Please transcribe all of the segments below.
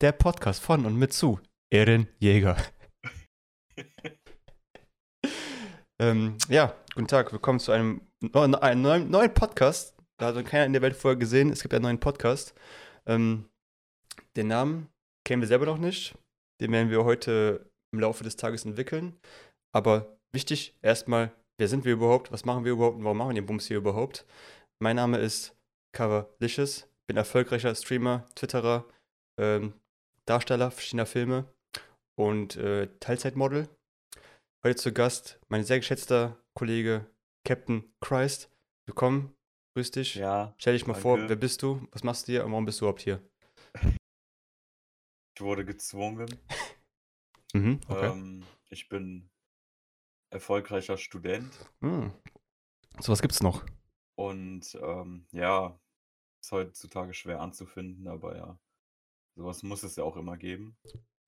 der Podcast von und mit zu Erin Jäger. ähm, ja, guten Tag, willkommen zu einem, neuen, einem neuen, neuen Podcast. Da hat keiner in der Welt vorher gesehen, es gibt einen neuen Podcast. Ähm, den Namen kennen wir selber noch nicht. Den werden wir heute im Laufe des Tages entwickeln. Aber wichtig, erstmal, wer sind wir überhaupt? Was machen wir überhaupt? Und warum machen wir den Bums hier überhaupt? Mein Name ist Coverlicious, bin erfolgreicher Streamer, Twitterer, ähm, Darsteller verschiedener Filme und äh, Teilzeitmodel. Heute zu Gast mein sehr geschätzter Kollege Captain Christ. Willkommen, grüß dich. Ja. Stell dich mal danke. vor, wer bist du? Was machst du hier und warum bist du überhaupt hier? Ich wurde gezwungen. Mhm, okay. Ähm, ich bin erfolgreicher Student Hm. So was gibt's noch. und ähm, ja, ist heutzutage schwer anzufinden, aber ja, sowas muss es ja auch immer geben.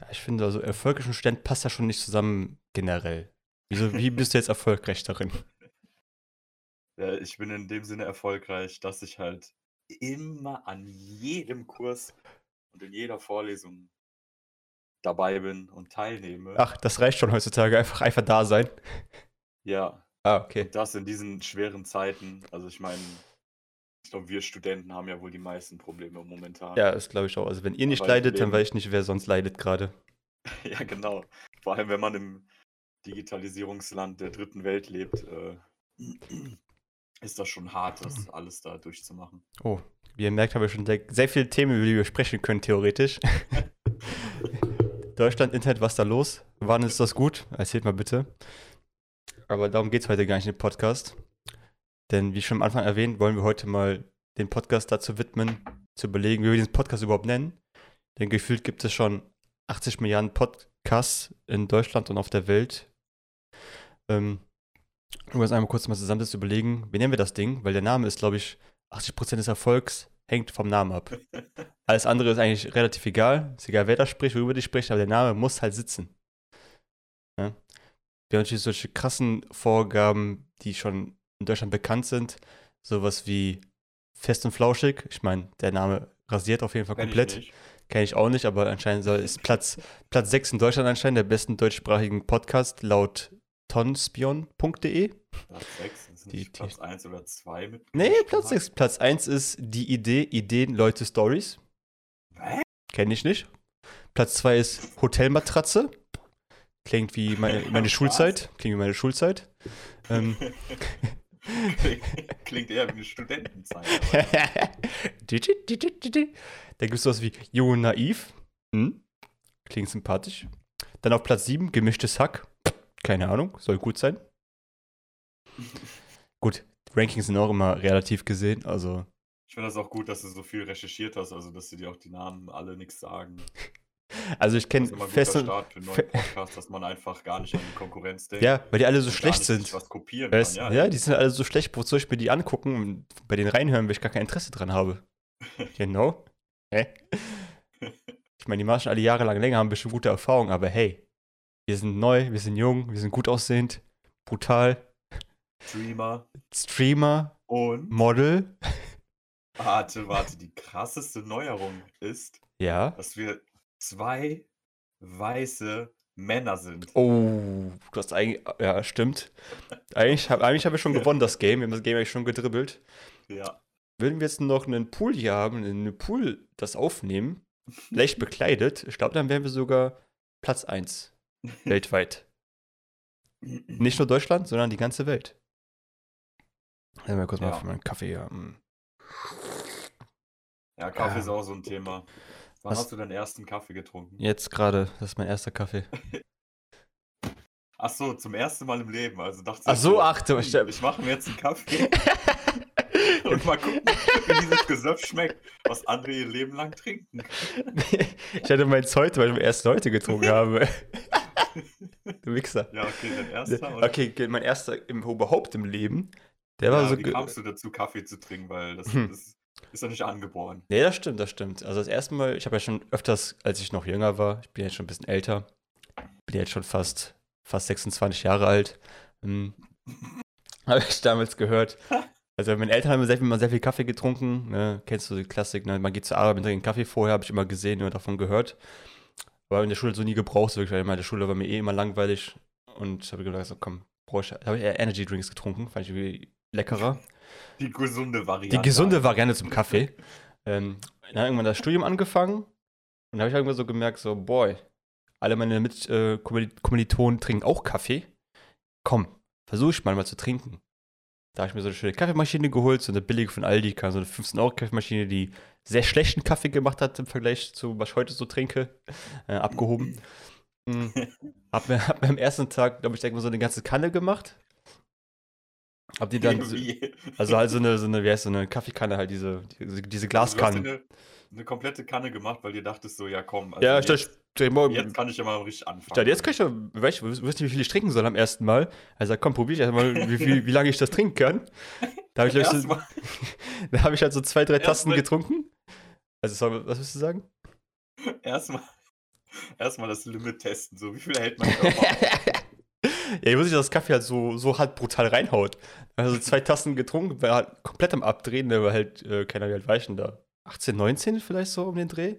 Ja, ich finde, also erfolgreich und Student passt ja schon nicht zusammen generell. Wieso, wie bist du jetzt erfolgreich darin? Ja, ich bin in dem Sinne erfolgreich, dass ich halt immer an jedem Kurs und in jeder Vorlesung dabei bin und teilnehme. Ach, das reicht schon heutzutage. Einfach, einfach da sein. Ja, Ah, okay. Und das in diesen schweren Zeiten. Also ich meine, ich glaube, wir Studenten haben ja wohl die meisten Probleme momentan. Ja, das glaube ich auch. Also wenn ihr nicht ich leidet, dann weiß ich nicht, wer sonst leidet gerade. Ja, genau. Vor allem, wenn man im Digitalisierungsland der dritten Welt lebt, äh, ist das schon hart, das alles da durchzumachen. Oh, wie ihr merkt, haben wir schon sehr, sehr viele Themen, über die wir sprechen können, theoretisch. Deutschland, Internet, was da los? Wann ist das gut? Erzählt mal bitte. Aber darum geht es heute gar nicht im Podcast. Denn wie schon am Anfang erwähnt, wollen wir heute mal den Podcast dazu widmen, zu überlegen, wie wir diesen Podcast überhaupt nennen. Denn gefühlt gibt es schon 80 Milliarden Podcasts in Deutschland und auf der Welt. Ähm, um uns einmal kurz mal zusammen zu überlegen, wie nennen wir das Ding? Weil der Name ist, glaube ich, 80% des Erfolgs hängt vom Namen ab. Alles andere ist eigentlich relativ egal. Ist egal, wer da spricht, worüber die spricht, aber der Name muss halt sitzen. Ja? Wir haben natürlich solche krassen Vorgaben, die schon in Deutschland bekannt sind. Sowas wie Fest und Flauschig. Ich meine, der Name rasiert auf jeden Fall Kenn ich komplett. nicht. Kenne ich auch nicht, aber anscheinend soll, ist Platz, Platz 6 in Deutschland anscheinend der besten deutschsprachigen Podcast laut tonspion.de. Platz 6, ist Die- Platz 1 oder 2 mit. Nee, Platz Hack? 6. Platz 1 ist die Idee, Ideen, Leute, Stories. Kenne ich nicht. Platz 2 ist Hotelmatratze. Klingt wie meine, meine? Schulzeit. Klingt wie meine Schulzeit. Ähm, Klingt eher wie eine Studentenzeit. Da gibt es sowas wie Jung und Naiv. Hm? Klingt sympathisch. Dann auf Platz 7 gemischtes Hack. Keine Ahnung, soll gut sein. Gut, Rankings sind auch immer relativ gesehen, also Ich finde das auch gut, dass du so viel recherchiert hast, also dass sie dir auch die Namen alle nichts sagen. also ich kenne guter feste Start für neuen Podcast, dass man einfach gar nicht an die Konkurrenz denkt. Ja, weil die alle so und schlecht sind. was kopieren Weißt, kann. ja, die sind alle so schlecht, wozu ich mir die angucken und bei denen reinhören, weil ich gar kein Interesse dran habe. Genau. Hä? Ich meine, die machen schon alle jahrelang länger, haben bestimmt gute Erfahrungen, aber hey, wir sind neu, wir sind jung, wir sind gut aussehend, brutal, Streamer Streamer, und Model. warte, warte, die krasseste Neuerung ist, Ja. dass wir zwei weiße Männer sind. Oh, du hast eigentlich, ja, stimmt. Eigentlich habe eigentlich hab ich schon gewonnen, das Game. Wir haben das Game eigentlich schon gedribbelt. Ja. Würden wir jetzt noch einen Pool hier haben, einen Pool das aufnehmen, leicht bekleidet, ich glaube, dann wären wir sogar Platz 1 weltweit. Nicht nur Deutschland, sondern die ganze Welt. Ja, mal kurz mal Ja. für meinen Kaffee hier. mm. Ja, Kaffee Ja. ist auch so ein Thema. Wann hast du deinen ersten Kaffee getrunken? Jetzt gerade, das ist mein erster Kaffee. Ach so, zum ersten Mal im Leben. Also dachte Ach ich so, ach du, hm, ich- ich mache mir jetzt einen Kaffee und mal gucken, wie dieses Gesöff schmeckt, was andere ihr Leben lang trinken. ich hatte meins heute, weil ich erst heute getrunken habe. du Wichser. Ja, okay, dein erster. oder? Okay, mein erster im, überhaupt im Leben, der war ja, so. wie kamst du dazu, Kaffee zu trinken? Weil das, Hm. das ist doch nicht angeboren. Nee, das stimmt, das stimmt. Also das erste Mal, ich habe ja schon öfters, als ich noch jünger war, ich bin jetzt schon ein bisschen älter, bin jetzt schon fast, fast 26 Jahre alt, ähm, habe ich damals gehört, Also meine Eltern haben sehr, immer sehr viel Kaffee getrunken. Ne? Kennst du die Klassik, ne? man geht zur Arbeit, man trinkt Kaffee vorher, habe ich immer gesehen oder davon gehört. Aber in der Schule so nie gebraucht, wirklich, weil in der Schule war mir eh immer langweilig. Und habe gedacht, so, komm, brauche ich. habe ich eher Energy Drinks getrunken, fand ich irgendwie leckerer. Die gesunde Variante. Die gesunde Variante zum Kaffee. ähm, dann habe irgendwann das Studium angefangen und da habe ich irgendwann so gemerkt, so, boy, alle meine Mitkommilitonen äh, trinken auch Kaffee. Komm, versuche ich mal mal zu trinken. Da habe ich mir so eine schöne Kaffeemaschine geholt, so eine billige von Aldi, so eine 15-Euro-Kaffeemaschine, die sehr schlechten Kaffee gemacht hat im Vergleich zu, was ich heute so trinke, äh, abgehoben. mhm. hab, mir, hab mir am ersten Tag, glaube ich, denke mal so eine ganze Kanne gemacht. Hab die dann, also halt so eine, so eine, wie heißt so eine Kaffeekanne, halt diese, diese, diese Glaskannen. Also eine komplette Kanne gemacht, weil ihr dachtest so, ja komm. Also ja, jetzt, ich dachte, jetzt kann ich ja mal richtig anfangen. Dachte, jetzt kann ich ja, weißt du, wirst nicht, wie viel ich trinken soll am ersten Mal. Also komm, probier ich erstmal, wie, wie, wie lange ich das trinken kann. Da habe ich, so, da hab ich halt so zwei, drei Tassen getrunken. Also, was willst du sagen? Erstmal erstmal das Limit testen, so wie viel hält man Ja, ich wusste nicht, dass das Kaffee halt so, so halt brutal reinhaut. Also zwei Tassen getrunken, war halt komplett am Abdrehen, der war halt, äh, keiner wie alt weichen da. 18, 19 vielleicht so um den Dreh.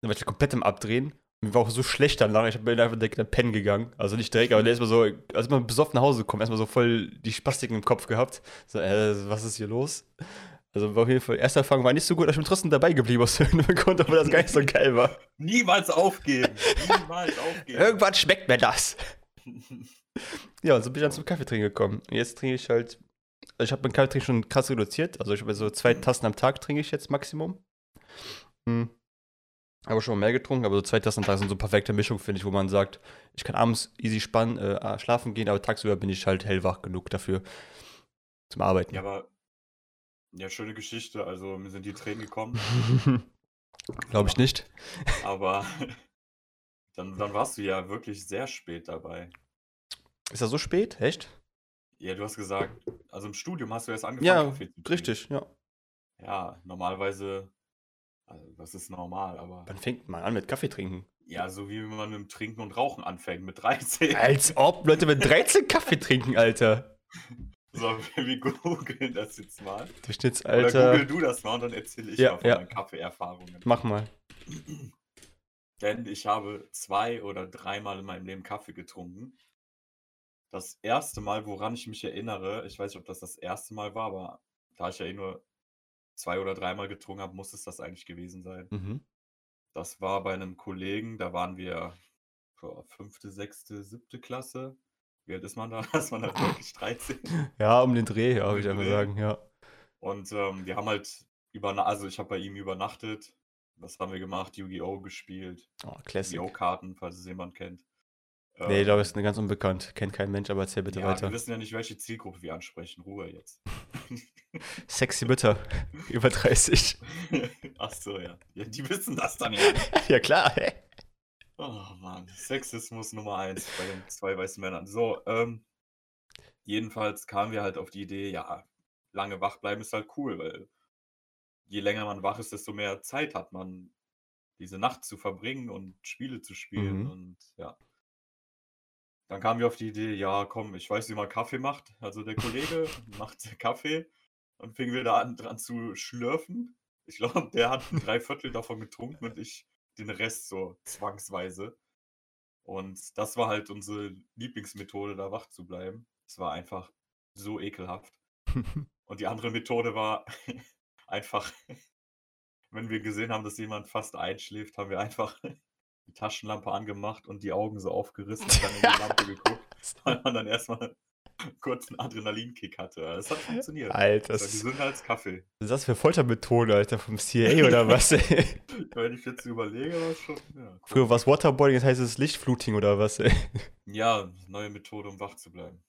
Dann war ich komplett im Abdrehen. Mir war auch so schlecht danach. Ich bin einfach direkt in den Pen gegangen. Also nicht direkt, aber der ist mal so, als man besoffen nach Hause gekommen, erstmal so voll die Spastiken im Kopf gehabt. So, äh, was ist hier los? Also war auf jeden Fall, erster Erfahrung war nicht so gut, aber ich bin trotzdem dabei geblieben aus irgendeinem Grund, obwohl das gar nicht so geil war. Niemals aufgeben. Niemals aufgeben. Irgendwann schmeckt mir das. ja, und so bin ich dann zum Kaffeetrinken gekommen. Und jetzt trinke ich halt ich habe meinen Kaffee schon krass reduziert. Also ich habe so zwei Tassen am Tag trinke ich jetzt Maximum. Hm. Habe schon mal mehr getrunken, aber so zwei Tassen am Tag sind so eine perfekte Mischung, finde ich, wo man sagt, ich kann abends easy spannen, äh, schlafen gehen, aber tagsüber bin ich halt hellwach genug dafür zum Arbeiten. Ja, aber ja, schöne Geschichte. Also mir sind die Tränen gekommen. Glaube ich nicht. Aber dann, dann warst du ja wirklich sehr spät dabei. Ist das so spät? Echt? Ja, du hast gesagt, also im Studium hast du erst angefangen, Ja, Kaffee zu trinken. richtig, ja. Ja, normalerweise, also das ist normal, aber Wann fängt man an mit Kaffee trinken? ja, so wie man mit dem Trinken und Rauchen anfängt, mit 13. Als ob Leute mit 13 Kaffee trinken, Alter. So, wir googeln das jetzt mal. Oder Durchschnittsalter. google du das mal und dann erzähle ich Ja, mal von ja. meinen Kaffeeerfahrungen. Mach mal. Denn ich habe zwei oder dreimal in meinem Leben Kaffee getrunken. Das erste Mal, woran ich mich erinnere, ich weiß nicht, ob das das erste Mal war, aber da ich ja eh nur zwei oder dreimal getrunken habe, muss es das eigentlich gewesen sein. Mhm. Das war bei einem Kollegen, da waren wir boah, fünfte, sechste, siebte Klasse. Wie alt ist man da? Ist man da wirklich 13? Ja, um den Dreh, ja, würde ich einfach sagen, ja. Und ähm, wir haben halt über, also ich habe bei ihm übernachtet. Was haben wir gemacht? Yu-Gi-Oh! gespielt. Oh, Classic. Yu-Gi-Oh! Karten, falls es jemand kennt. Nee, da Ähm, ist eine ganz unbekannt. Kennt kein Mensch, aber erzähl bitte ja, weiter. wir wissen ja nicht, welche Zielgruppe wir ansprechen. Ruhe jetzt. Sexy Mütter. Über 30. Ach so, ja. ja. Die wissen das dann ja. ja, klar. hä? Oh Mann, Sexismus Nummer eins bei den zwei weißen Männern. So, ähm, jedenfalls kamen wir halt auf die Idee, ja, lange wach bleiben ist halt cool, weil je länger man wach ist, desto mehr Zeit hat man, diese Nacht zu verbringen und Spiele zu spielen Mhm. und ja. Dann kamen wir auf die Idee, ja, komm, ich weiß, wie man Kaffee macht. Also der Kollege macht Kaffee und fingen wir da an dran zu schlürfen. Ich glaube, der hat ein Dreiviertel davon getrunken und ich den Rest so zwangsweise. Und das war halt unsere Lieblingsmethode, da wach zu bleiben. Es war einfach so ekelhaft. Und die andere Methode war einfach, wenn wir gesehen haben, dass jemand fast einschläft, haben wir einfach die Taschenlampe angemacht und die Augen so aufgerissen und dann in die Lampe geguckt, weil man dann erstmal kurz einen Adrenalinkick hatte. Es hat funktioniert. Alter, Das war das gesünder als Kaffee. was ist das für Foltermethode, Alter, vom CIA oder was? ey? Wenn ich jetzt überlege, war schon. Ja, Früher cool. war es Waterboarding, jetzt heißt es Lichtfluting oder was? ey? ja, neue Methode, um wach zu bleiben.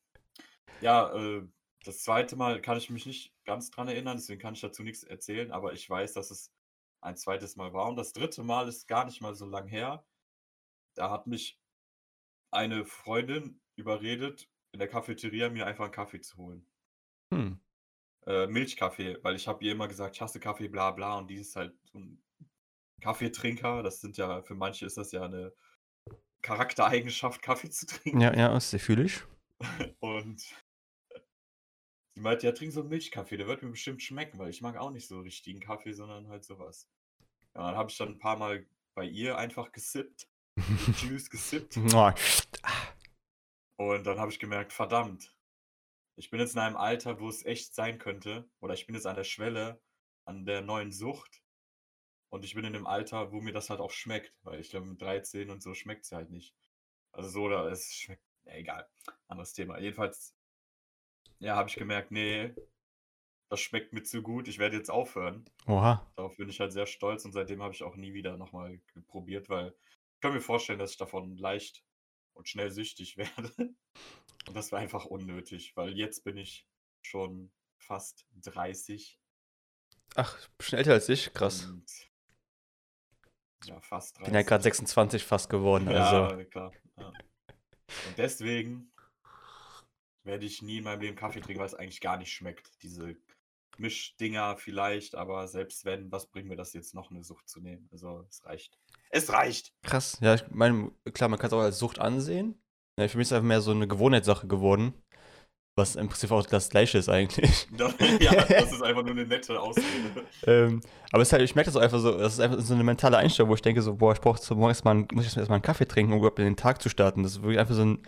Ja, äh, das zweite Mal kann ich mich nicht ganz dran erinnern, deswegen kann ich dazu nichts erzählen, aber ich weiß, dass es ein zweites Mal war. Und das dritte Mal ist gar nicht mal so lang her. Da hat mich eine Freundin überredet, in der Cafeteria mir einfach einen Kaffee zu holen. Hm. Äh, Milchkaffee, weil ich habe ihr immer gesagt, ich hasse Kaffee, bla bla. Und die ist halt so ein Kaffeetrinker. Das sind ja, für manche ist das ja eine Charaktereigenschaft, Kaffee zu trinken. Ja, ja, das fühle ich. Und Die meinte, ja, trink so einen Milchkaffee, der wird mir bestimmt schmecken, weil ich mag auch nicht so richtigen Kaffee, sondern halt sowas. Ja, dann habe ich dann ein paar Mal bei ihr einfach gesippt, Juice gesippt. Und dann habe ich gemerkt, verdammt, ich bin jetzt in einem Alter, wo es echt sein könnte, oder ich bin jetzt an der Schwelle, an der neuen Sucht. Und ich bin in dem Alter, wo mir das halt auch schmeckt, weil ich glaube, mit 13 und so schmeckt es halt nicht. Also so, oder es schmeckt, ja, egal, anderes Thema. Jedenfalls, ja, habe ich gemerkt, nee, das schmeckt mir zu gut, ich werde jetzt aufhören. Oha. Darauf bin ich halt sehr stolz und seitdem habe ich auch nie wieder nochmal probiert, weil ich kann mir vorstellen, dass ich davon leicht und schnell süchtig werde. Und das war einfach unnötig, weil jetzt bin ich schon fast 30. Ach, schon älter als ich, krass. Und ja, fast 30. Bin ja gerade 26 fast geworden, also. Ja, klar. Ja. Und deswegen werde ich nie in meinem Leben Kaffee trinken, weil es eigentlich gar nicht schmeckt. Diese Mischdinger vielleicht, aber selbst wenn, was bringt mir das jetzt noch, eine Sucht zu nehmen? Also es reicht. Es reicht! Krass. Ja, ich meine, klar, man kann es auch als Sucht ansehen. Ja, für mich ist es einfach mehr so eine Gewohnheitssache geworden. Was im Prinzip auch das Gleiche ist eigentlich. ja, das ist einfach nur eine nette Ausrede. ähm, aber es halt, ich merke das auch einfach so, das ist einfach so eine mentale Einstellung, wo ich denke so, boah, ich brauche morgens mal, muss ich erstmal einen Kaffee trinken, um überhaupt in den Tag zu starten. Das ist wirklich einfach so ein,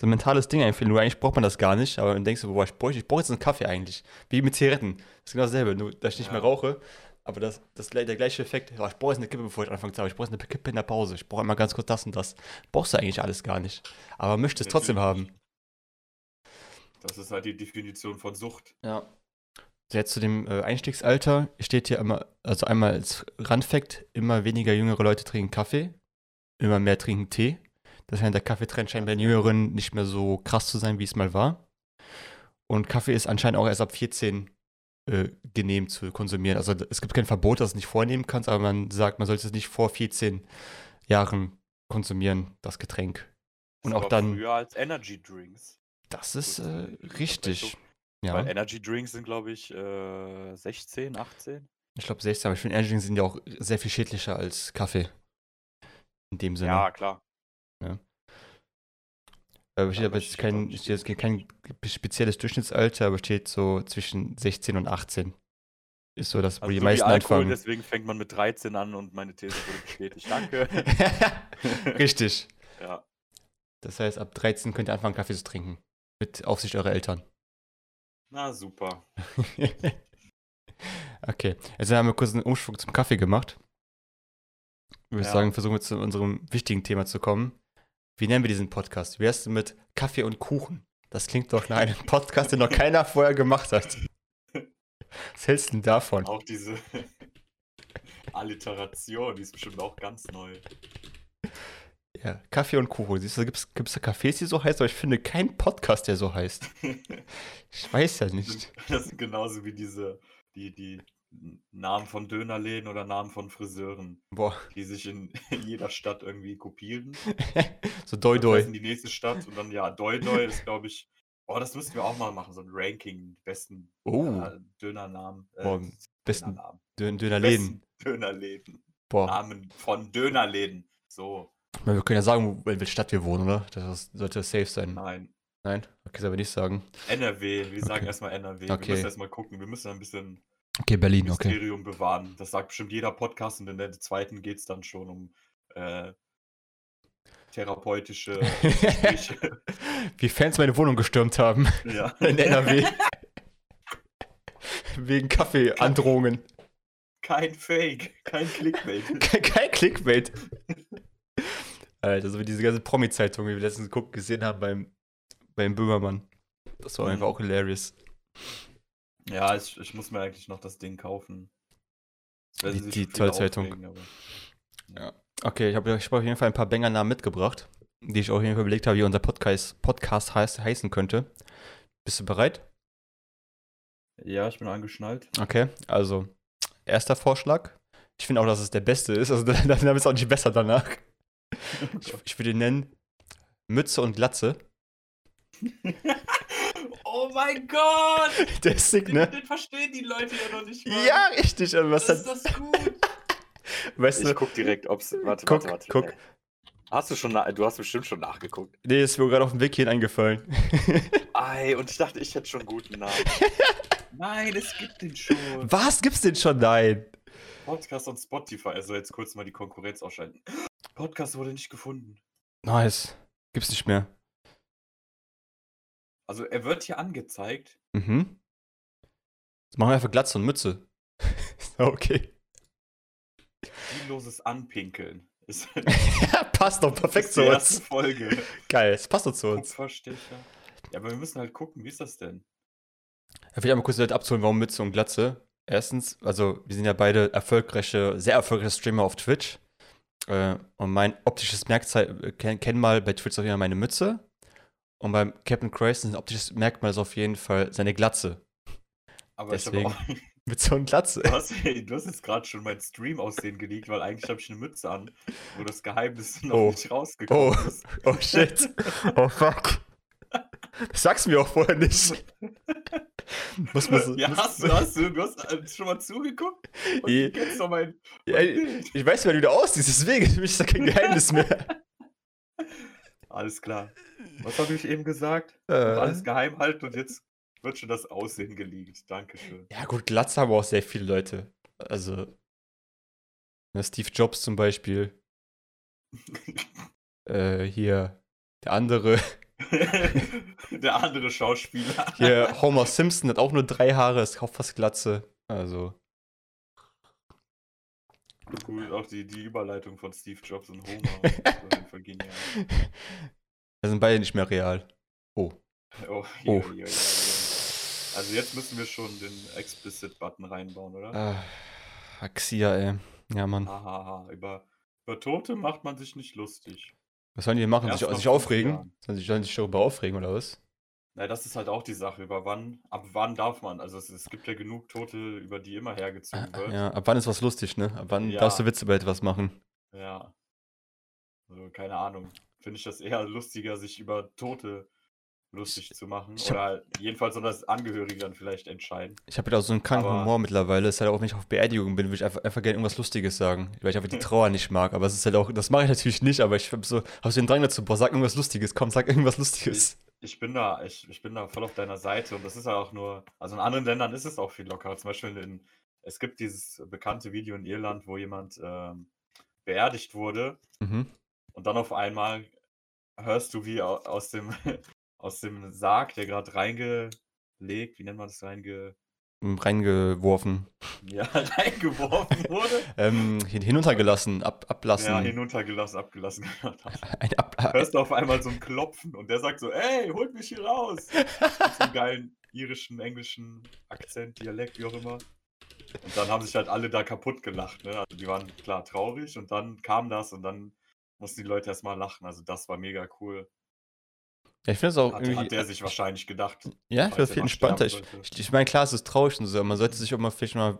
so ein mentales Ding einfach. Nur eigentlich braucht man das gar nicht, aber dann denkst du, boah, ich brauche ich brauch jetzt einen Kaffee eigentlich. Wie mit Zigaretten. Das ist genau dasselbe, nur dass ich nicht Ja. mehr rauche. Aber das, das, der gleiche Effekt, ja, ich brauche jetzt eine Kippe, bevor ich anfange zu arbeiten. Ich brauche jetzt eine Kippe in der Pause. Ich brauche immer ganz kurz das und das. Brauchst du eigentlich alles gar nicht. Aber möchte es trotzdem haben. Das ist halt die Definition von Sucht. Ja. Jetzt zu dem äh, Einstiegsalter steht hier immer, also einmal als Randfact, immer weniger jüngere Leute trinken Kaffee, immer mehr trinken Tee. Das heißt, der Kaffeetrend scheint bei den Jüngeren nicht mehr so krass zu sein, wie es mal war. Und Kaffee ist anscheinend auch erst ab 14 äh, genehm zu konsumieren. Also es gibt kein Verbot, dass du es nicht vornehmen kannst, aber man sagt, man sollte es nicht vor 14 Jahren konsumieren, das Getränk. Und auch dann, Früher als Energy Drinks. Das ist äh, richtig. Ja. Weil Energy Drinks sind, glaube ich, äh, 16, 18. Ich glaube 16, aber ich finde, Energy Drinks sind ja auch sehr viel schädlicher als Kaffee. In dem Sinne. Ja, klar. aber steht aber jetzt kein, steht jetzt kein spezielles Durchschnittsalter, aber steht so zwischen 16 und 18. Ist so das, wo Also die so meisten Alkohol, anfangen. deswegen fängt man mit 13 an und meine These wurde bestätigt. Danke. Richtig. ja. Das heißt, ab 13 könnt ihr anfangen, Kaffee zu trinken. Mit Aufsicht eurer Eltern. Na super. okay, jetzt haben wir kurz einen Umschwung zum Kaffee gemacht. Ich würde Ja. sagen, versuchen wir zu unserem wichtigen Thema zu kommen. Wie nennen wir diesen Podcast? Wie heißt du mit Kaffee und Kuchen? Das klingt doch nach einem Podcast, den noch keiner vorher gemacht hat. Was hältst du denn davon? Auch diese Alliteration, die ist bestimmt auch ganz neu. Ja, Kaffee und Kuchen. Siehst du, gibt es da Cafés, die so heißen, aber ich finde keinen Podcast, der so heißt. Ich weiß ja nicht. Das sind genauso wie diese, die, die Namen von Dönerläden oder Namen von Friseuren, Boah, die sich in jeder Stadt irgendwie kopieren. so doi doi. heißen die nächste Stadt und dann, ja, Doi Doi ist, glaube ich, oh, das müssten wir auch mal machen, so ein Ranking, besten Oh, äh, Dönernamen. Äh, Boah, besten Dönernamen. Dön Dönerläden. Besten Dönerläden. Boah, Namen von Dönerläden. So, meine, wir können ja sagen, in welcher Stadt wir wohnen, oder? Das sollte safe sein. nein. Nein? Okay, soll aber nicht sagen. NRW, wir sagen Okay. erstmal NRW. Wir Okay. müssen erstmal gucken, wir müssen ein bisschen Okay, Berlin, okay. Mysterium bewahren. Das sagt bestimmt jeder Podcast und in der zweiten geht es dann schon um äh, therapeutische. Wie Fans meine Wohnung gestürmt haben ja. in NRW. Wegen Kaffeeandrohungen. Kein Fake, kein Clickbait. Kein, kein Clickbait. Alter, so wie diese ganze Promi-Zeitung, die wir letztens guck, gesehen haben beim, beim Böhmermann. Das war einfach Mhm. auch hilarious. Ja, ich, ich muss mir eigentlich noch das Ding kaufen. Das Die- die Zollzeitung. aber- Okay, ich habe ich hab auf jeden Fall ein paar Banger-Namen mitgebracht, die ich auf jeden Fall überlegt habe, wie unser Podcast, Podcast heißt, heißen könnte. Bist du bereit? Ja, ich bin angeschnallt. Okay, also, erster Vorschlag. Ich finde auch, dass es der beste ist, also dann dann ist es auch nicht besser danach. Ich, ich würde ihn nennen Mütze und Glatze. oh mein Gott! Der ist sick, Den, ne? den verstehen die Leute ja noch nicht mal. Ja, richtig. Aber was Das ist hat, das gut. weißt Ich du, guck direkt, ob's. Warte, Guck, warte, warte. guck. Hast du schon, du hast bestimmt schon nachgeguckt. nee, ist mir gerade auf dem Weg hierhin eingefallen. Ei, und ich dachte, ich hätte schon einen guten Namen. Nein, es gibt den schon. Was gibt's denn schon? Nein. Podcast und Spotify. Also jetzt kurz mal die Konkurrenz ausschalten. Podcast wurde nicht gefunden. Nice. Gibt's nicht mehr. Also er wird hier angezeigt. Mhm. Jetzt machen wir einfach Glatze und Mütze. okay. Zielloses Anpinkeln. Ja, passt doch perfekt zu uns. Folge. Geil, es passt doch zu uns. Kupferstecher. Ja, aber wir müssen halt gucken, wie ist das denn? Ich will einmal kurz Leute abzuholen, warum Mütze und Glatze. Erstens, also wir sind ja beide erfolgreiche, sehr erfolgreiche Streamer auf Twitch. Äh, und mein optisches Merkmal, äh, kenn, kenn mal bei Twitch auf jeden Fall meine Mütze. Und beim Captain ein optisches Merkmal ist auf jeden Fall seine Glatze. Aber ich Deswegen. habe auch. Mütze und Glatze. Du hast, du hast jetzt gerade schon mein Stream-Aussehen geleakt, weil eigentlich habe ich eine Mütze an, wo das Geheimnis noch Oh. nicht rausgekommen Oh. ist. Oh shit. Oh fuck. Sag's mir auch vorher nicht. Muss man so, Ja, muss, hast du, hast du, du hast äh, schon mal zugeguckt? Und Je- du kennst doch mein, mein Ja, Bild. Ich weiß, wer du da aussiehst, deswegen für mich ist da kein Geheimnis mehr. Alles klar. Was habe ich eben gesagt? Äh, Alles geheim halten und jetzt wird schon das Aussehen geleakt. Dankeschön. Ja, gut, Glatze haben auch sehr viele Leute. Also, ne, Steve Jobs zum Beispiel. Äh, hier, der andere. Der andere Schauspieler. Hier, Homer Simpson hat auch nur drei Haare, ist auch fast Glatze. Also, Cool, auch die, die Überleitung von Steve Jobs und Homer. Auf jeden Fall genial. wir sind beide nicht mehr real. Oh. Oh, Oh. je, je, je, je. Also jetzt müssen wir schon den Explicit-Button reinbauen, oder? Ah, Axia, ey. Ja, Mann. Hahaha. Über, über Tote macht man sich nicht lustig. Was sollen die machen? Erst Sich, sich aufregen? Jahren. Sollen sich, sollen sich darüber aufregen oder was? Na, das ist halt auch die Sache. Über wann, ab wann darf man? Also es, es gibt ja genug Tote, über die immer hergezogen wird. Ah, Ja, ab wann ist was lustig, ne? Ab wann Ja. darfst du Witze über etwas machen? Ja. Also, keine Ahnung. Finde ich das eher lustiger, sich über Tote lustig zu machen. ich Oder halt, jedenfalls soll das Angehörige dann vielleicht entscheiden. Ich habe halt auch so einen kranken Aber- Humor mittlerweile. Es ist halt auch, wenn ich auf Beerdigung bin, will ich einfach, einfach gerne irgendwas Lustiges sagen. Weil ich einfach die Trauer nicht mag. Aber es ist halt auch, das mache ich natürlich nicht, aber ich habe so, hab so den Drang dazu, boah, sag irgendwas Lustiges, komm, sag irgendwas Lustiges. Ich bin da, ich, ich bin da voll auf deiner Seite und das ist ja auch nur, also in anderen Ländern ist es auch viel lockerer. Zum Beispiel in, es gibt dieses bekannte Video in Irland, wo jemand ähm, beerdigt wurde Mhm. und dann auf einmal hörst du, wie au- aus dem, aus dem Sarg, der gerade reingelegt, wie nennt man das, reinge, Mm, Reingeworfen. ja, reingeworfen wurde. Ähm, hin, hinuntergelassen, ab, ablassen. Ja, hinuntergelassen, abgelassen. ein, ab, ab, hörst du auf einmal so ein Klopfen und der sagt so, ey, holt mich hier raus. Mit so einem geilen irischen, englischen Akzent, Dialekt, wie auch immer. Und dann haben sich halt alle da kaputt gelacht. Ne? Also die waren klar traurig und dann kam das und dann mussten die Leute erstmal lachen. Also das war mega cool. Ja, ich finde es auch Hat, irgendwie. hat der sich wahrscheinlich gedacht. ja, ich er viel entspannter. Ich, sollte. ich, meine, klar, es ist traurig und so, man sollte sich auch mal vielleicht mal.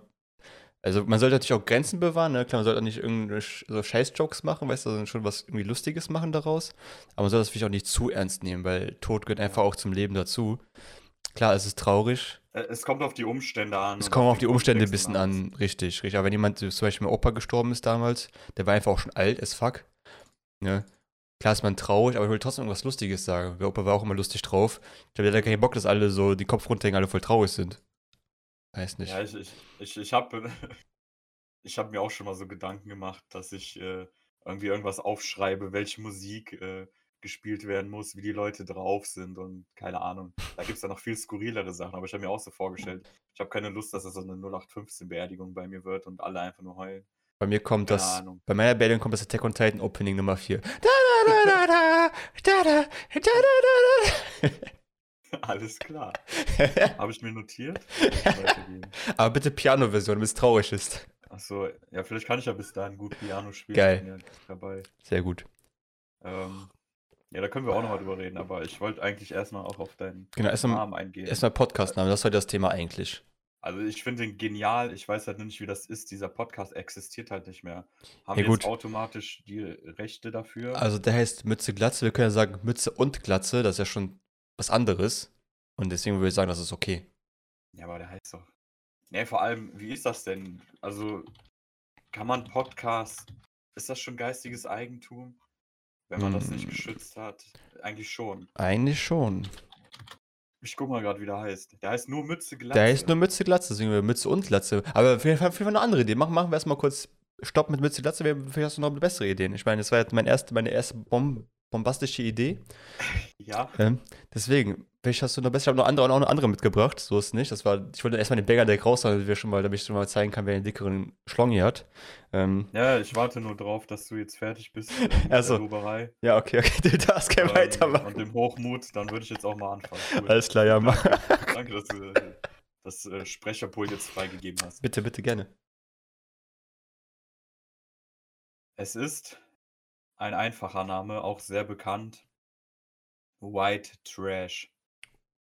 Also, man sollte natürlich auch Grenzen bewahren, ne? Klar, man sollte auch nicht irgendeine Sch- so Scheiß-Jokes machen, weißt du, sondern schon was irgendwie Lustiges machen daraus. Aber man soll das vielleicht auch nicht zu ernst nehmen, weil Tod gehört einfach auch zum Leben dazu. Klar, es ist traurig. Äh, Es kommt auf die Umstände an. Es kommt auf die Umstände ein bisschen an, richtig, richtig. Aber wenn jemand, zum Beispiel mein Opa gestorben ist damals, der war einfach auch schon alt as fuck. Ne? Klar ist man traurig, aber ich will trotzdem irgendwas Lustiges sagen. Der Opa war auch immer lustig drauf. Ich glaube, der hat keinen Bock, dass alle so die Kopf runterhängen, alle voll traurig sind. Weiß nicht. Ja, ich, ich, ich, ich habe ich hab mir auch schon mal so Gedanken gemacht, dass ich äh, irgendwie irgendwas aufschreibe, welche Musik äh, gespielt werden muss, wie die Leute drauf sind und keine Ahnung. Da gibt es ja noch viel skurrilere Sachen, aber ich habe mir auch so vorgestellt, ich habe keine Lust, dass es so eine 0815-Beerdigung bei mir wird und alle einfach nur heulen. Bei mir kommt Keine das, Ahnung. bei meiner Beerdigung kommt das Attack on Titan Opening Nummer 4. Da, Alles klar. Habe ich mir notiert. Aber bitte Piano-Version, wenn es traurig ist. Achso, ja, vielleicht kann ich ja bis dahin gut Piano spielen. Geil. Ja dabei. Sehr gut. Ähm, ja, da können wir auch nochmal drüber reden, aber ich wollte eigentlich erstmal auch auf deinen Genau, erstmal Namen eingehen. erstmal Podcast-Name, das ist heute das Thema eigentlich. Also ich finde den genial. Ich weiß halt nur nicht, wie das ist. Dieser Podcast existiert halt nicht mehr. Haben Ja, wir jetzt automatisch die Rechte dafür? Also der heißt Mütze Glatze. Wir können ja sagen Mütze und Glatze. Das ist ja schon was anderes. Und deswegen würde ich sagen, das ist okay. ja, aber der heißt doch. Nee, vor allem, wie ist das denn? Also, kann man Podcast, ist das schon geistiges Eigentum? Wenn man das nicht Mm. geschützt hat? Eigentlich schon. Eigentlich schon. Ich guck mal gerade, wie der heißt. Der heißt nur Mütze Glatze. Der heißt nur Mütze Glatze, deswegen wir Mütze und Glatze. Aber auf jeden Fall, eine andere Idee. Machen, machen wir erstmal kurz Stopp mit Mütze Glatze. Vielleicht hast du noch eine bessere Idee. Ich meine, das war jetzt mein erst, meine erste Bom bombastische Idee. Ja, Ähm, deswegen, vielleicht hast du noch besser. Ich habe noch andere und auch noch andere mitgebracht. So ist es nicht. Das war, ich wollte erstmal den Banger Deck raus, damit wir schon mal, damit ich schon mal zeigen kann, wer den dickeren Schlong hier hat. Ähm, ja, ich warte nur drauf, dass du jetzt fertig bist äh, mit Ach so. der Loberei. ja, okay, okay. Du darfst gerne Ähm, weitermachen. Und dem Hochmut, dann würde ich jetzt auch mal anfangen. Cool. Alles klar, ja, mach. Danke, dass du äh, das äh, Sprecherpult jetzt freigegeben hast. bitte, bitte, gerne. Es ist ein einfacher Name, auch sehr bekannt. White Trash.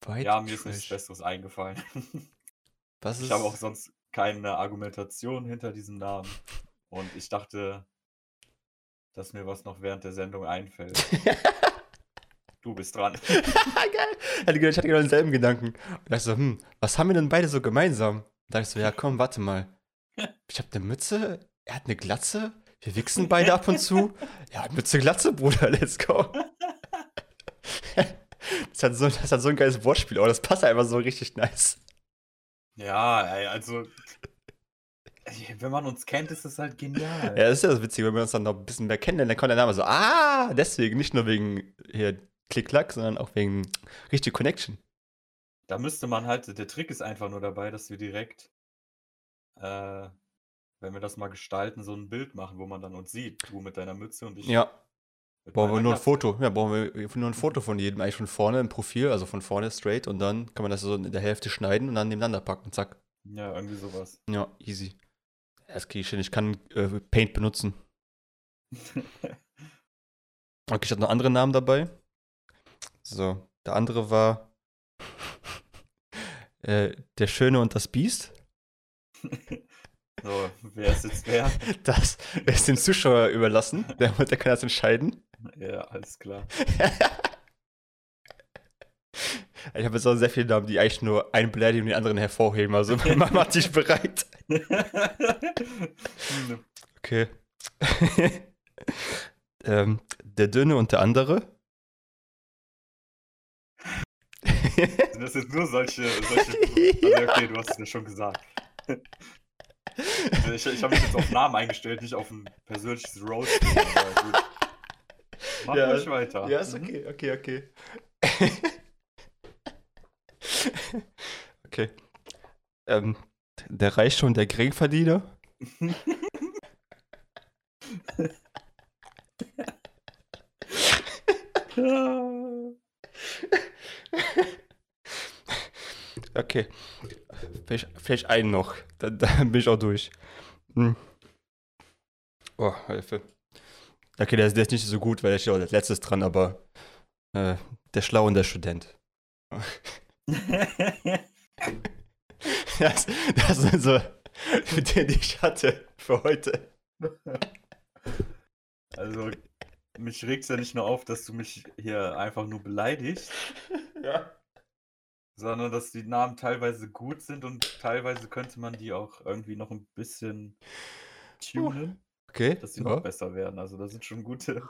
White ja, mir ist nichts Trash. Besseres eingefallen. Was ist. Ich habe auch sonst keine Argumentation hinter diesem Namen. Und ich dachte, dass mir was noch während der Sendung einfällt. Du bist dran. Geil. Ich hatte genau denselben Gedanken. Und dachte so, hm, was haben wir denn beide so gemeinsam? Da dachte ich so, ja, komm, warte mal. Ich habe eine Mütze, er hat eine Glatze, wir wichsen beide ab und zu. Ja, Mütze, Glatze, Bruder, let's go. Das hat, so, das hat so ein geiles Wortspiel, aber das passt einfach so richtig nice. Ja, ey, also. Wenn man uns kennt, ist das halt genial. Ja, das ist ja das Witzige, wenn wir uns dann noch ein bisschen mehr kennen, dann kommt der Name so, ah, deswegen, nicht nur wegen hier Klick-Klack, sondern auch wegen richtig Connection. Da müsste man halt, der Trick ist einfach nur dabei, dass wir direkt, äh, wenn wir das mal gestalten, so ein Bild machen, wo man dann uns sieht. Du mit deiner Mütze und ich Ja, Brauchen wir nur ein. Foto. Ja, brauchen wir nur ein Foto von jedem, eigentlich von vorne im Profil, also von vorne straight und dann kann man das so in der Hälfte schneiden und dann nebeneinander packen. Zack. Ja, irgendwie sowas. Ja, easy. Das kriege ich hin. Ich kann äh, Paint benutzen. Okay, ich hatte noch andere Namen dabei. So, der andere war äh, Der Schöne und das Biest. so, wer ist jetzt wer? Das ist dem Zuschauer überlassen. Der, der kann das entscheiden. Ja, alles klar. Ich habe jetzt auch sehr viele Namen, die eigentlich nur einen beleidigen und den anderen hervorheben. Also mach dich bereit. Okay. ähm, der Dünne und der andere. Sind das jetzt nur solche, solche also, okay, du hast es ja schon gesagt. Also ich ich habe mich jetzt auf Namen eingestellt, nicht auf ein persönliches Roast. aber gut. Mach Ja, ruhig weiter. ja, ist Mhm. okay, okay, okay. okay. Ähm, der Reiche und der Geringverdiener. Okay. Vielleicht, vielleicht einen noch. Dann, dann bin ich auch durch. Hm. Oh, Hilfe. Okay, der ist, der ist nicht so gut, weil der steht auch als letztes dran, aber äh, der Schlau und der Student. Das, das sind so die, die ich hatte für heute. Also, mich regt es ja nicht nur auf, dass du mich hier einfach nur beleidigst, Ja. Sondern dass die Namen teilweise gut sind und teilweise könnte man die auch irgendwie noch ein bisschen tunen, Okay. dass sie ja. noch besser werden. Also, da sind schon gute,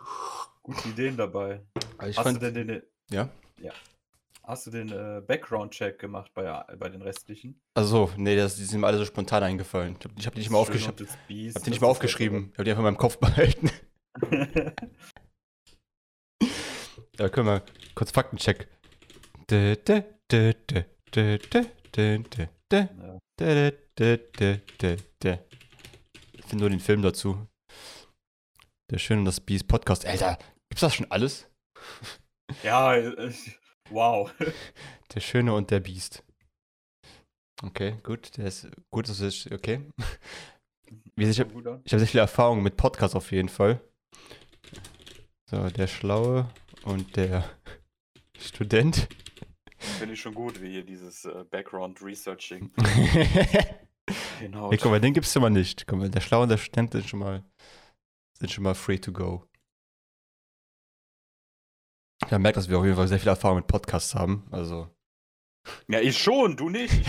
gute Ideen dabei. Also Hast fand, du denn den, ja. hast du den äh, Background-Check gemacht bei, bei den restlichen? Also, nee, das, die sind mir alle so spontan eingefallen. Ich habe hab die nicht mal, aufgesch hab, hab die nicht mal aufgeschrieben. Ich habe die einfach in meinem Kopf behalten. Ja, können wir kurz Faktencheck. Dä, Ich finde nur den Film dazu. Der Schön und das Biest Podcast. Alter, gibt's das schon alles? ja, wow. Der Schöne und der Biest. Okay, gut. Der ist gut, das ist okay. Ich habe sehr viel Erfahrung mit Podcasts auf jeden Fall. So, der Schlaue und der Student. Finde ich schon gut, wie hier dieses äh, Background-Researching hey, hinhaut. guck mal, den gibt's schon mal nicht. Guck mal, der Schlaue und der Student sind schon mal, sind schon mal free to go. Man merkt, dass wir auf jeden Fall sehr viel Erfahrung mit Podcasts haben. Also, Ja, ich schon, du nicht.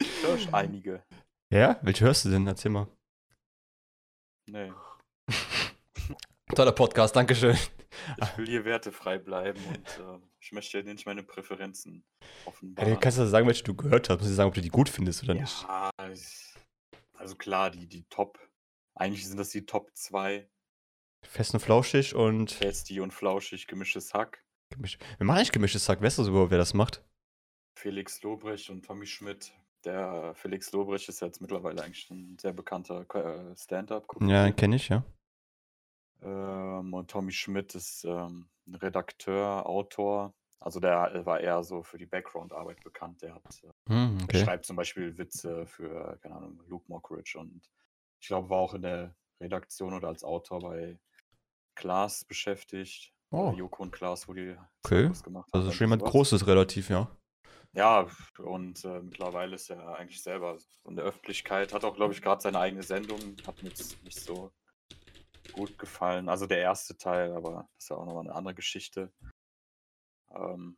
Ich höre schon einige. ja, welche hörst du denn? Erzähl mal. Nee. Toller Podcast, Dankeschön. Ich will hier wertefrei bleiben und äh, ich möchte hier nicht meine Präferenzen Ja, offenbaren. du kannst ja sagen, welche du gehört hast. Musst du sagen, ob du die gut findest oder nicht. Ja, ich- also klar, die, die Top, eigentlich sind das die Top 2, Fest und flauschig und Festi und Flauschig, gemischtes Hack. gemisch. Wir machen eigentlich gemischtes Sack. Weißt du sogar, wer das macht? Felix Lobrecht und Tommy Schmidt. Der Felix Lobrecht ist jetzt mittlerweile eigentlich ein sehr bekannter äh, Stand-up-Comedian. Ja, kenne ich, ja. Ähm, und Tommy Schmidt ist ähm, ein Redakteur, Autor. Also der war eher so für die Background-Arbeit bekannt. Der hat, äh, Hm, okay. schreibt zum Beispiel Witze für, keine Ahnung, Luke Mockridge und ich glaube, war auch in der Redaktion oder als Autor bei Klaas beschäftigt. Oh. Äh, Joko und Klaas, wo die Okay. was gemacht haben. Also schon jemand. Großes relativ, ja. Ja, und äh, mittlerweile ist er eigentlich selber in der Öffentlichkeit. Hat auch, glaube ich, gerade seine eigene Sendung. Hat jetzt nicht so gut gefallen. Also der erste Teil, aber das ist ja auch nochmal eine andere Geschichte. Ähm,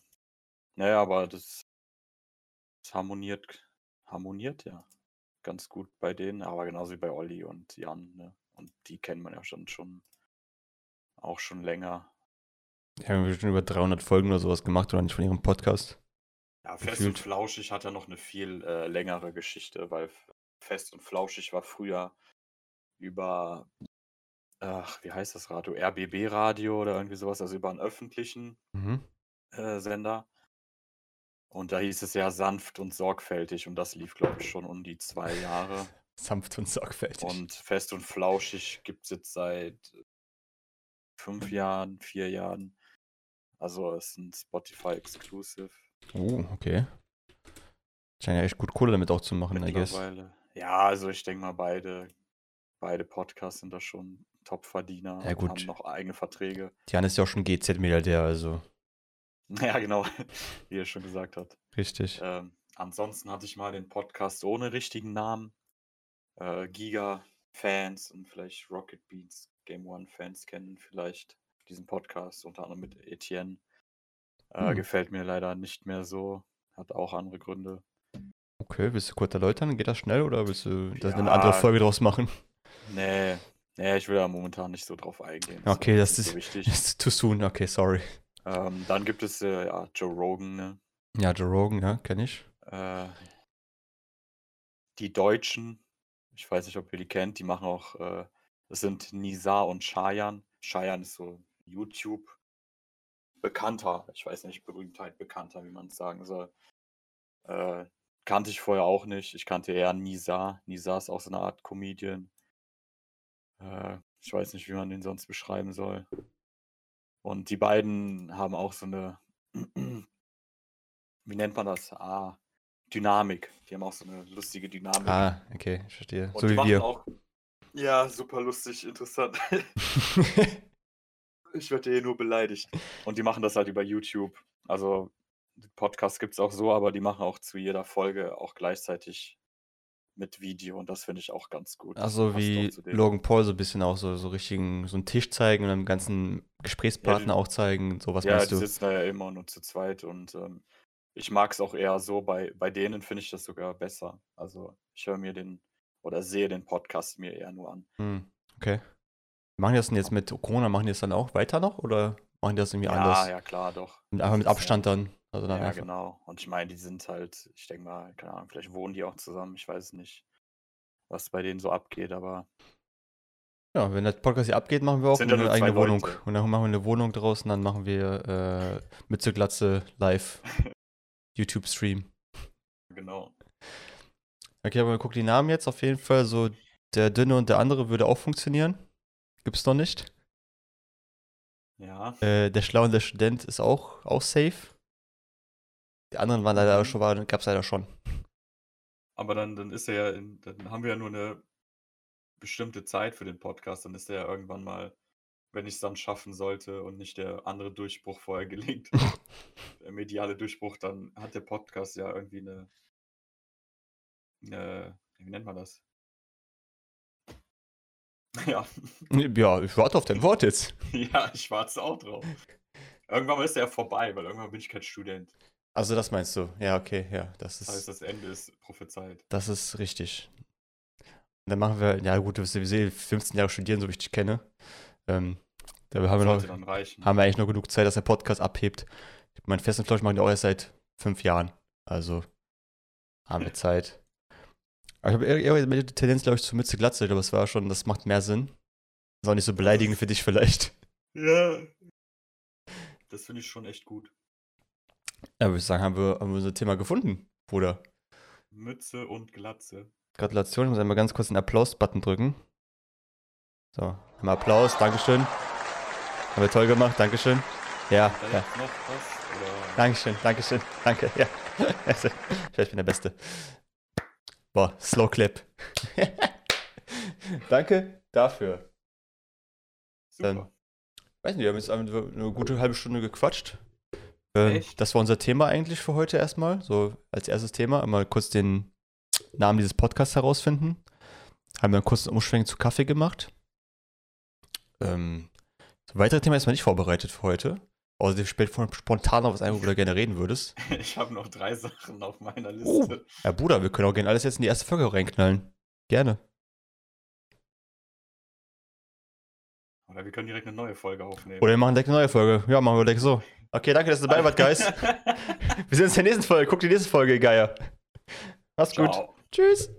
naja, aber das, das harmoniert, harmoniert ja ganz gut bei denen, aber genauso wie bei Olli und Jan. Ne? Und die kennt man ja schon, schon auch schon länger. Die haben bestimmt über 300 Folgen oder sowas gemacht oder nicht von ihrem Podcast. Ja, Fest Gefühlt. und Flauschig hat ja noch eine viel äh, längere Geschichte, weil Fest und Flauschig war früher über, ach, wie heißt das Radio? RBB-Radio oder irgendwie sowas, also über einen öffentlichen Mhm. äh, Sender. Und da hieß es ja sanft und sorgfältig und das lief, glaube ich, schon um die zwei Jahre. Sanft und sorgfältig. Und Fest und Flauschig gibt es jetzt seit fünf Jahren, vier Jahren. Also es ist ein Spotify-Exclusive. Oh, okay. Scheint ja echt gut Kohle damit auch zu machen, I guess. Mittlerweile. Ja, also ich denke mal, beide, beide Podcasts sind da schon Top-Verdiener Ja, und gut. haben noch eigene Verträge. Jan ist ja auch schon GZ-Milliardär, also Ja, genau, wie er schon gesagt hat. richtig. Ähm, ansonsten hatte ich mal den Podcast ohne richtigen Namen. Äh, Giga-Fans und vielleicht Rocket Beats Game One-Fans kennen vielleicht diesen Podcast, unter anderem mit Etienne. Äh, Hm. Gefällt mir leider nicht mehr so. Hat auch andere Gründe. Okay, willst du kurz erläutern? Geht das schnell oder willst du da eine Ja. andere Folge draus machen? Nee, nee, ich will da momentan nicht so drauf eingehen. Okay, mir das ist- so wichtig. Ist too soon, okay, sorry. Ähm, dann gibt es äh, ja, Joe Rogan, ne? Ja, Joe Rogan, ja, kenne ich. Äh, die Deutschen, ich weiß nicht, ob ihr die kennt, die machen auch, äh, das sind Nisa und Shayan. Shayan ist so YouTube bekannter, ich weiß nicht, Berühmtheit bekannter, wie man es sagen soll. Äh, kannte ich vorher auch nicht. Ich kannte eher Nisa. Nisa ist auch so eine Art Comedian. Äh, ich weiß nicht, wie man den sonst beschreiben soll. Und die beiden haben auch so eine, wie nennt man das? Ah, Dynamik. Die haben auch so eine lustige Dynamik. Ah, okay, ich verstehe. Und so die wie machen wir. auch. Ja, super lustig, interessant. ich werde hier nur beleidigt. Und die machen das halt über YouTube. Also, Podcast gibt es auch so, aber die machen auch zu jeder Folge auch gleichzeitig mit Video und das finde ich auch ganz gut. Also wie. Logan Paul so ein bisschen auch so, so richtigen, so einen Tisch zeigen und einem ganzen Gesprächspartner die- auch zeigen. So was ja, meinst die du? sitzen da ja immer nur zu zweit und ähm, ich mag es auch eher so, bei, bei denen finde ich das sogar besser. Also ich höre mir den oder sehe den Podcast mir eher nur an. Hm, okay. Machen die das denn jetzt mit Corona, machen die das dann auch weiter noch oder machen die das irgendwie anders? Ja, ja, klar, doch. Und einfach mit ja- Abstand dann. Also dann Ja, einfach. genau. Und ich meine, die sind halt, ich denke mal, keine Ahnung, vielleicht wohnen die auch zusammen. Ich weiß nicht, was bei denen so abgeht, aber Ja, wenn der Podcast hier abgeht, machen wir auch eine eigene Wohnung. Leute. Und dann machen wir eine Wohnung draußen, dann machen wir äh, Mütze Glatze live YouTube-Stream. genau. Okay, aber guck die Namen jetzt auf jeden Fall. So der Dünne und der andere würde auch funktionieren. Gibt's noch nicht. Ja, Äh, der Schlau und der Student ist auch, auch safe. Die anderen waren leider schon, war, gab's leider schon. aber dann, dann ist er ja, in, dann haben wir ja nur eine bestimmte Zeit für den Podcast. Dann ist er ja irgendwann mal, wenn ich es dann schaffen sollte und nicht der andere Durchbruch vorher gelingt, der mediale Durchbruch, dann hat der Podcast ja irgendwie eine, eine wie nennt man das? Ja, Ja, ich warte auf dein Wort jetzt. ja, ich warte auch drauf. Irgendwann ist er ja vorbei, weil irgendwann bin ich kein Student. Also das meinst du? Ja, okay, ja, das ist, das Ende ist prophezeit. das ist richtig. Dann machen wir, ja gut, du wirst sowieso 15 Jahre studieren, so wie ich dich kenne. Ähm, Da haben wir, noch, haben wir eigentlich noch genug Zeit, dass der Podcast abhebt. Mein Fest und Flausch machen wir auch erst seit fünf Jahren. Also haben wir Zeit. Aber ich habe eher, eher die Tendenz, glaube ich, zu Mütze Glatze, aber es war schon, das macht mehr Sinn. Ist auch nicht so beleidigend für dich vielleicht. Ja. Das finde ich schon echt gut. Ja, würde ich sagen, haben wir, haben wir unser Thema gefunden, Bruder. Mütze und Glatze. Gratulation, ich muss einmal ganz kurz den Applaus-Button drücken. So, einmal Applaus, Dankeschön. Haben wir toll gemacht, Dankeschön. Ja, ja. noch was? Oder? Dankeschön, Dankeschön, danke, ja. Also, ich bin der Beste. Boah, Slow Clip. danke dafür. Super. Dann- Weiß nicht, wir haben jetzt eine gute halbe Stunde gequatscht. Echt? Das war unser Thema eigentlich für heute erstmal. So als erstes Thema. Einmal kurz den Namen dieses Podcasts herausfinden. Haben wir einen kurzen Umschwenk zu Kaffee gemacht. Ähm, so weitere Thema ist mal nicht vorbereitet für heute. Außer dir spielt von- spontan noch was ein, worüber du gerne reden würdest. Ich habe noch drei Sachen auf meiner Oh. Liste. Ja, Bruder, wir können auch gerne alles jetzt in die erste Folge reinknallen. Gerne. Oder wir können direkt eine neue Folge aufnehmen. Oder wir machen direkt eine neue Folge. Ja, machen wir direkt so. Okay, danke, dass du dabei wart, Guys. Wir sehen uns in der nächsten Folge. Guck die nächste Folge, Geier. Mach's gut. Ciao. Tschüss.